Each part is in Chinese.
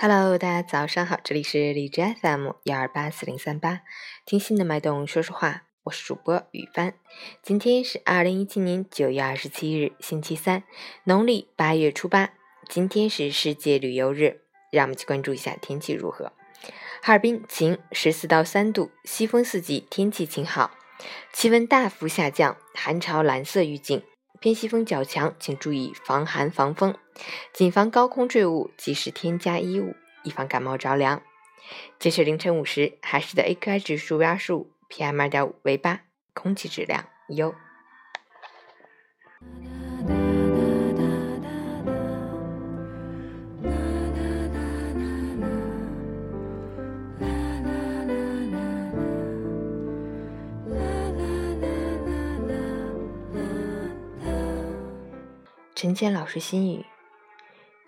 Hello，大家早上好，这里是荔枝 FM 幺二八四零三八，听心的脉动说说话，我是主播雨帆。今天是二零一七年九月二十七日，星期三，农历八月初八。今天是世界旅游日，让我们去关注一下天气如何。哈尔滨晴，十四到三度，西风四级，天气晴好，气温大幅下降，寒潮蓝色预警。偏西风较强，请注意防寒防风，谨防高空坠物，及时添加衣物，以防感冒着凉。截至凌晨五时，海市的 AQI 指数为二十五，PM 二点五为八，空气质量优。陈坚老师心语：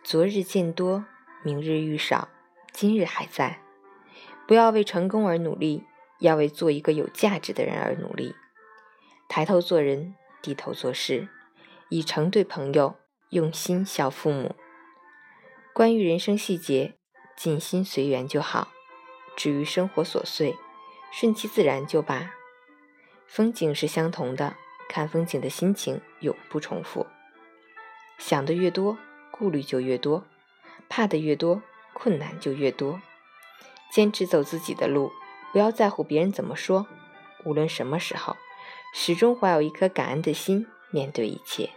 昨日见多，明日遇少，今日还在。不要为成功而努力，要为做一个有价值的人而努力。抬头做人，低头做事，以诚对朋友，用心孝父母。关于人生细节，尽心随缘就好；至于生活琐碎，顺其自然就罢。风景是相同的，看风景的心情永不重复。想的越多，顾虑就越多；怕的越多，困难就越多。坚持走自己的路，不要在乎别人怎么说。无论什么时候，始终怀有一颗感恩的心，面对一切。